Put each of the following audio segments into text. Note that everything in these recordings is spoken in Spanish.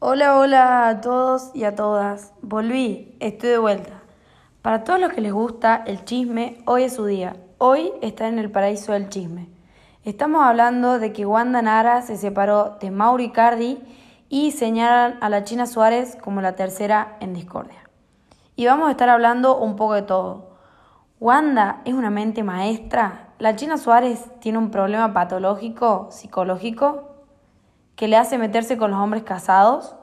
Hola, hola a todos y a todas. Volví, estoy de vuelta. Para todos los que les gusta el chisme, hoy es su día. Hoy está en el paraíso del chisme. Estamos hablando de que Wanda Nara se separó de Mauri Cardi y señalan a la China Suárez como la tercera en discordia. Y vamos a estar hablando un poco de todo. Wanda es una mente maestra. La China Suárez tiene un problema patológico, psicológico que le hace meterse con los hombres casados?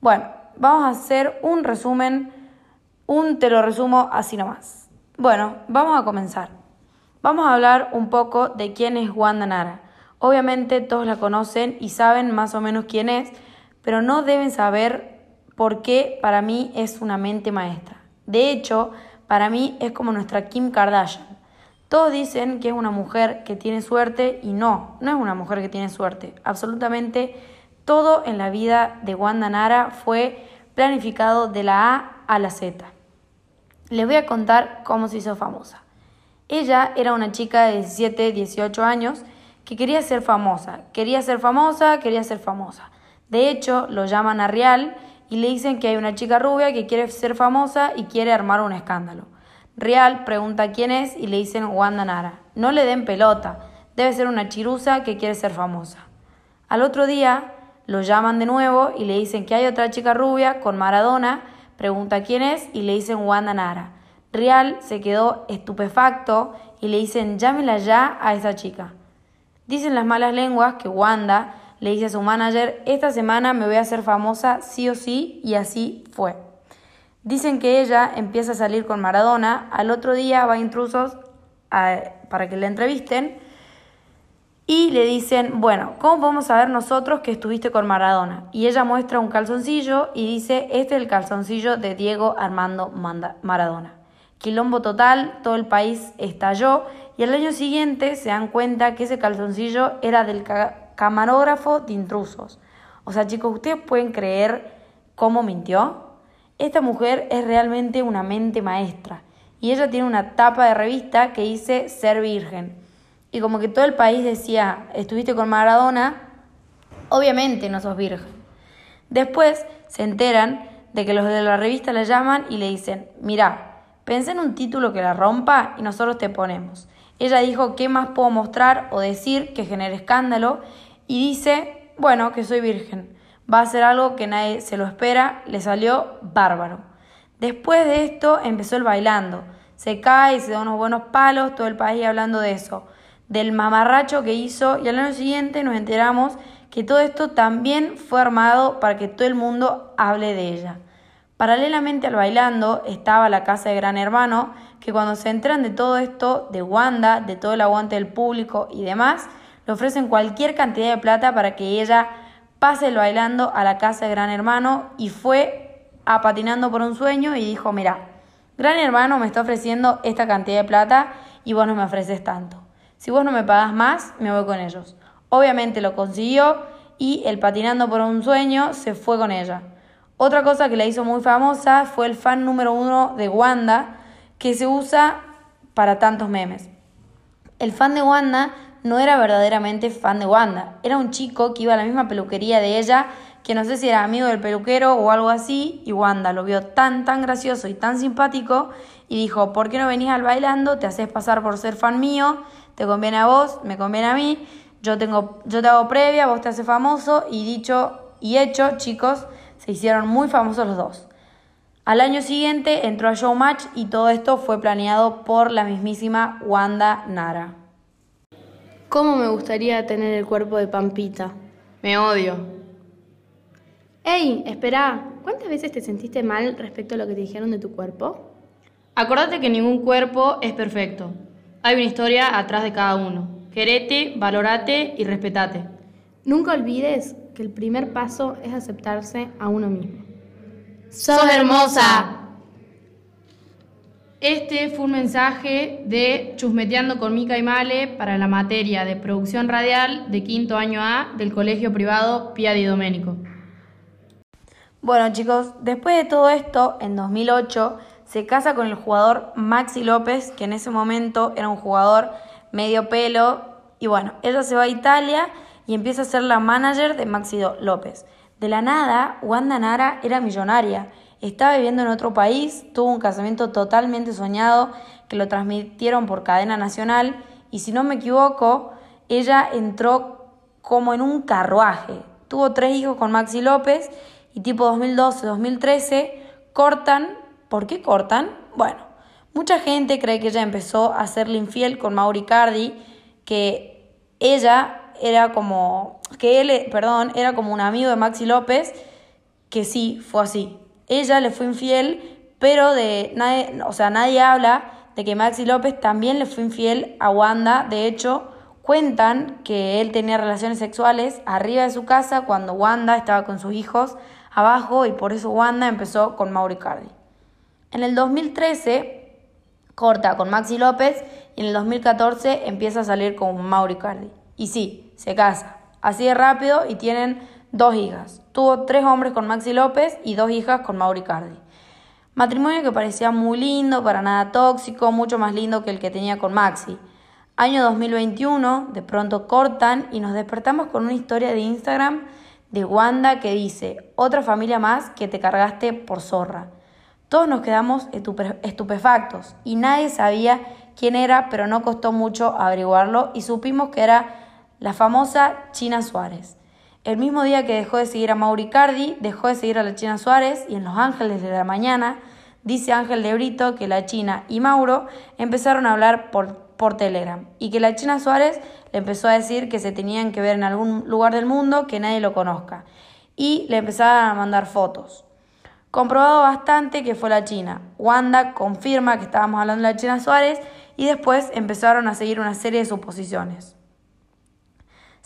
Bueno, vamos a hacer un resumen, un te lo resumo así nomás. Bueno, vamos a comenzar. Vamos a hablar un poco de quién es Wanda Nara. Obviamente todos la conocen y saben más o menos quién es, pero no deben saber por qué para mí es una mente maestra. De hecho, para mí es como nuestra Kim Kardashian. Todos dicen que es una mujer que tiene suerte y no, no es una mujer que tiene suerte. Absolutamente todo en la vida de Wanda Nara fue planificado de la A a la Z. Les voy a contar cómo se hizo famosa. Ella era una chica de 17, 18 años que quería ser famosa, quería ser famosa, quería ser famosa. De hecho, lo llaman a Real y le dicen que hay una chica rubia que quiere ser famosa y quiere armar un escándalo. Real pregunta quién es y le dicen Wanda Nara. No le den pelota, debe ser una chirusa que quiere ser famosa. Al otro día lo llaman de nuevo y le dicen que hay otra chica rubia con Maradona, pregunta quién es y le dicen Wanda Nara. Real se quedó estupefacto y le dicen llámela ya a esa chica. Dicen las malas lenguas que Wanda le dice a su manager, esta semana me voy a hacer famosa sí o sí y así fue. Dicen que ella empieza a salir con Maradona, al otro día va a intrusos para que la entrevisten y le dicen, bueno, ¿cómo podemos saber nosotros que estuviste con Maradona? Y ella muestra un calzoncillo y dice, este es el calzoncillo de Diego Armando Maradona. Quilombo total, todo el país estalló y al año siguiente se dan cuenta que ese calzoncillo era del camarógrafo de intrusos. O sea, chicos, ¿ustedes pueden creer cómo mintió? Esta mujer es realmente una mente maestra y ella tiene una tapa de revista que dice ser virgen. Y como que todo el país decía, estuviste con Maradona, obviamente no sos virgen. Después se enteran de que los de la revista la llaman y le dicen, mira, pensé en un título que la rompa y nosotros te ponemos. Ella dijo, ¿qué más puedo mostrar o decir que genere escándalo? Y dice, bueno, que soy virgen va a ser algo que nadie se lo espera, le salió bárbaro. Después de esto empezó el bailando. Se cae y se da unos buenos palos, todo el país hablando de eso, del mamarracho que hizo y al año siguiente nos enteramos que todo esto también fue armado para que todo el mundo hable de ella. Paralelamente al bailando estaba la casa de Gran Hermano, que cuando se enteran de todo esto, de Wanda, de todo el aguante del público y demás, le ofrecen cualquier cantidad de plata para que ella pase el bailando a la casa de Gran Hermano y fue a patinando por un sueño y dijo, mira, Gran Hermano me está ofreciendo esta cantidad de plata y vos no me ofreces tanto. Si vos no me pagas más, me voy con ellos. Obviamente lo consiguió y el patinando por un sueño se fue con ella. Otra cosa que la hizo muy famosa fue el fan número uno de Wanda, que se usa para tantos memes. El fan de Wanda no era verdaderamente fan de Wanda. Era un chico que iba a la misma peluquería de ella, que no sé si era amigo del peluquero o algo así, y Wanda lo vio tan, tan gracioso y tan simpático y dijo, ¿por qué no venís al bailando? Te haces pasar por ser fan mío, te conviene a vos, me conviene a mí, yo, tengo, yo te hago previa, vos te haces famoso, y dicho y hecho, chicos, se hicieron muy famosos los dos. Al año siguiente entró a Showmatch y todo esto fue planeado por la mismísima Wanda Nara. ¿Cómo me gustaría tener el cuerpo de Pampita? Me odio. ¡Ey! Espera, ¿cuántas veces te sentiste mal respecto a lo que te dijeron de tu cuerpo? Acordate que ningún cuerpo es perfecto. Hay una historia atrás de cada uno. Querete, valorate y respetate. Nunca olvides que el primer paso es aceptarse a uno mismo. ¡Sos hermosa! Este fue un mensaje de Chusmeteando con Mica y Male para la materia de producción radial de quinto año A del colegio privado Pia di Domenico. Bueno chicos, después de todo esto, en 2008 se casa con el jugador Maxi López, que en ese momento era un jugador medio pelo, y bueno, ella se va a Italia y empieza a ser la manager de Maxi López. De la nada, Wanda Nara era millonaria, estaba viviendo en otro país, tuvo un casamiento totalmente soñado que lo transmitieron por cadena nacional y si no me equivoco, ella entró como en un carruaje. Tuvo tres hijos con Maxi López y tipo 2012-2013 cortan. ¿Por qué cortan? Bueno, mucha gente cree que ella empezó a serle infiel con Mauri Cardi, que ella era como, que él, perdón, era como un amigo de Maxi López, que sí, fue así. Ella le fue infiel, pero de nadie, o sea, nadie habla de que Maxi López también le fue infiel a Wanda. De hecho, cuentan que él tenía relaciones sexuales arriba de su casa cuando Wanda estaba con sus hijos abajo y por eso Wanda empezó con Mauri Cardi. En el 2013 corta con Maxi López y en el 2014 empieza a salir con Mauri Cardi. Y sí, se casa. Así de rápido y tienen dos hijas. Tuvo tres hombres con Maxi López y dos hijas con Mauri Cardi. Matrimonio que parecía muy lindo, para nada tóxico, mucho más lindo que el que tenía con Maxi. Año 2021, de pronto cortan y nos despertamos con una historia de Instagram de Wanda que dice, otra familia más que te cargaste por zorra. Todos nos quedamos estupefactos y nadie sabía quién era, pero no costó mucho averiguarlo y supimos que era la famosa China Suárez. El mismo día que dejó de seguir a Mauri Cardi, dejó de seguir a la China Suárez y en Los Ángeles de la mañana dice Ángel de Brito que la China y Mauro empezaron a hablar por, por Telegram y que la China Suárez le empezó a decir que se tenían que ver en algún lugar del mundo que nadie lo conozca y le empezaron a mandar fotos. Comprobado bastante que fue la China. Wanda confirma que estábamos hablando de la China Suárez y después empezaron a seguir una serie de suposiciones.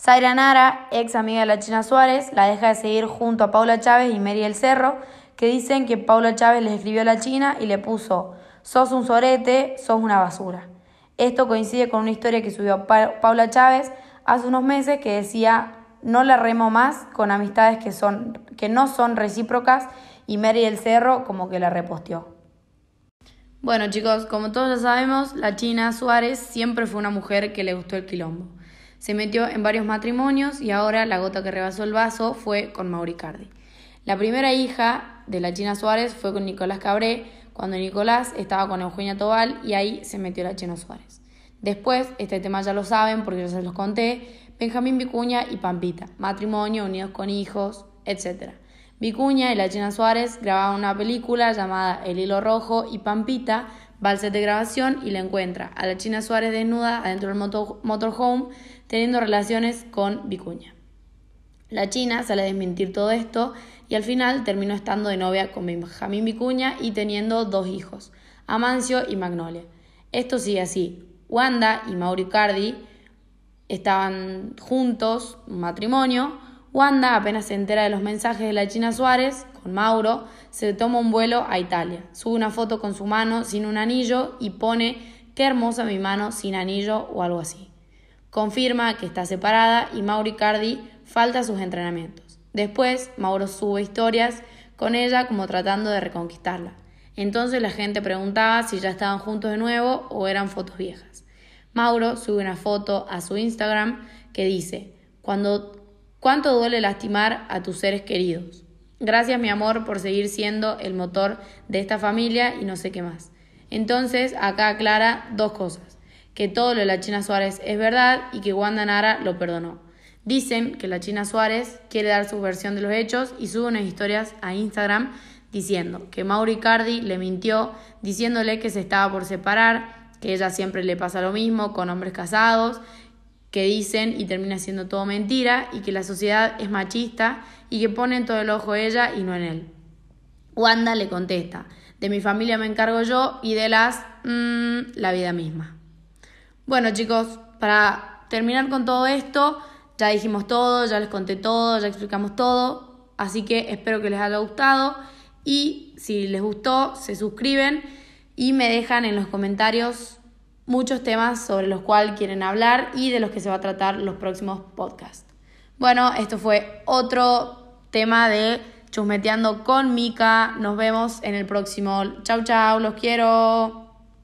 Zaira Nara, ex amiga de la China Suárez, la deja de seguir junto a Paula Chávez y Mary El Cerro, que dicen que Paula Chávez le escribió a la China y le puso, sos un sorete, sos una basura. Esto coincide con una historia que subió Paula Chávez hace unos meses que decía, no la remo más con amistades que, son, que no son recíprocas y Mary El Cerro como que la reposteó. Bueno chicos, como todos ya sabemos, la China Suárez siempre fue una mujer que le gustó el quilombo. Se metió en varios matrimonios y ahora la gota que rebasó el vaso fue con Mauricardi. La primera hija de la China Suárez fue con Nicolás Cabré, cuando Nicolás estaba con Eugenia Tobal y ahí se metió la China Suárez. Después, este tema ya lo saben porque yo se los conté, Benjamín Vicuña y Pampita, matrimonio, unidos con hijos, etc. Vicuña y la China Suárez grababan una película llamada El Hilo Rojo y Pampita va de grabación y le encuentra a la China Suárez desnuda adentro del motorhome teniendo relaciones con Vicuña. La China sale a desmentir todo esto y al final terminó estando de novia con Benjamín Vicuña y teniendo dos hijos, Amancio y Magnolia. Esto sigue así. Wanda y Mauri Cardi estaban juntos, un matrimonio. Wanda apenas se entera de los mensajes de la China Suárez con Mauro, se toma un vuelo a Italia. Sube una foto con su mano sin un anillo y pone qué hermosa mi mano sin anillo o algo así. Confirma que está separada y Mauri Cardi falta sus entrenamientos. Después, Mauro sube historias con ella como tratando de reconquistarla. Entonces la gente preguntaba si ya estaban juntos de nuevo o eran fotos viejas. Mauro sube una foto a su Instagram que dice, Cuando, ¿cuánto duele lastimar a tus seres queridos? Gracias mi amor por seguir siendo el motor de esta familia y no sé qué más. Entonces acá aclara dos cosas que todo lo de la China Suárez es verdad y que Wanda Nara lo perdonó. Dicen que la China Suárez quiere dar su versión de los hechos y sube unas historias a Instagram diciendo que Mauri Cardi le mintió diciéndole que se estaba por separar, que ella siempre le pasa lo mismo con hombres casados, que dicen y termina siendo todo mentira y que la sociedad es machista y que ponen todo el ojo ella y no en él. Wanda le contesta, de mi familia me encargo yo y de las... Mmm, la vida misma. Bueno chicos, para terminar con todo esto, ya dijimos todo, ya les conté todo, ya explicamos todo, así que espero que les haya gustado y si les gustó, se suscriben y me dejan en los comentarios muchos temas sobre los cuales quieren hablar y de los que se va a tratar los próximos podcasts. Bueno, esto fue otro tema de Chusmeteando con Mica. Nos vemos en el próximo. Chau, chau, los quiero.